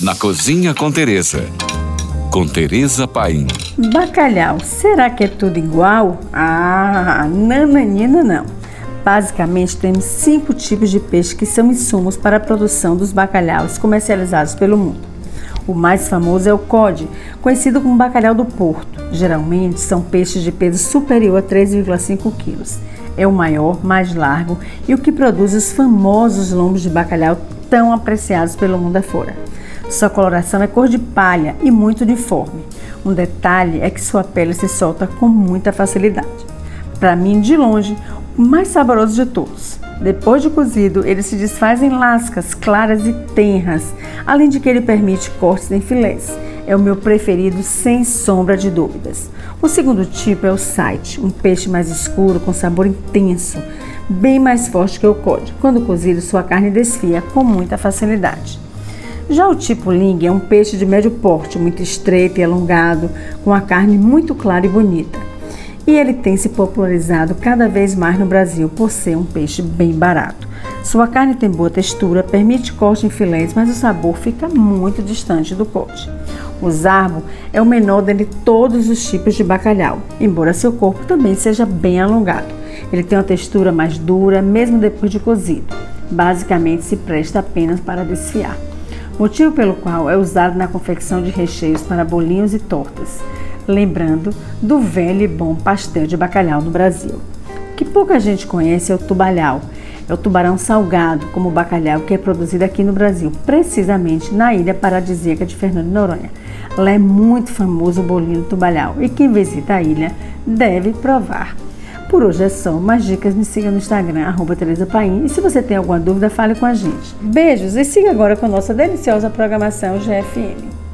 na Cozinha com Teresa. Com Teresa Paim. Bacalhau, será que é tudo igual? Ah, nananina não. Basicamente, temos cinco tipos de peixe que são insumos para a produção dos bacalhaus comercializados pelo mundo. O mais famoso é o cod, conhecido como bacalhau do Porto. Geralmente são peixes de peso superior a 3,5 quilos. É o maior, mais largo e o que produz os famosos lombos de bacalhau tão apreciados pelo mundo afora. Sua coloração é cor de palha e muito uniforme. Um detalhe é que sua pele se solta com muita facilidade. Para mim, de longe, o mais saboroso de todos. Depois de cozido, ele se desfaz em lascas claras e tenras, além de que ele permite cortes em filés. É o meu preferido sem sombra de dúvidas. O segundo tipo é o site, um peixe mais escuro com sabor intenso, bem mais forte que o cod. Quando cozido, sua carne desfia com muita facilidade. Já o tipo ling é um peixe de médio porte, muito estreito e alongado, com a carne muito clara e bonita e ele tem se popularizado cada vez mais no Brasil por ser um peixe bem barato. Sua carne tem boa textura, permite corte em filés, mas o sabor fica muito distante do corte. O zarbo é o menor dentre todos os tipos de bacalhau, embora seu corpo também seja bem alongado. Ele tem uma textura mais dura, mesmo depois de cozido. Basicamente, se presta apenas para desfiar. Motivo pelo qual é usado na confecção de recheios para bolinhos e tortas lembrando do velho e bom pastel de bacalhau no Brasil. O que pouca gente conhece é o tubalhau. É o tubarão salgado, como o bacalhau que é produzido aqui no Brasil, precisamente na ilha paradisíaca de Fernando de Noronha. Lá é muito famoso o bolinho do tubalhau e quem visita a ilha deve provar. Por hoje é só. Mais dicas me siga no Instagram, arroba Tereza Paim. E se você tem alguma dúvida, fale com a gente. Beijos e siga agora com nossa deliciosa programação GFM.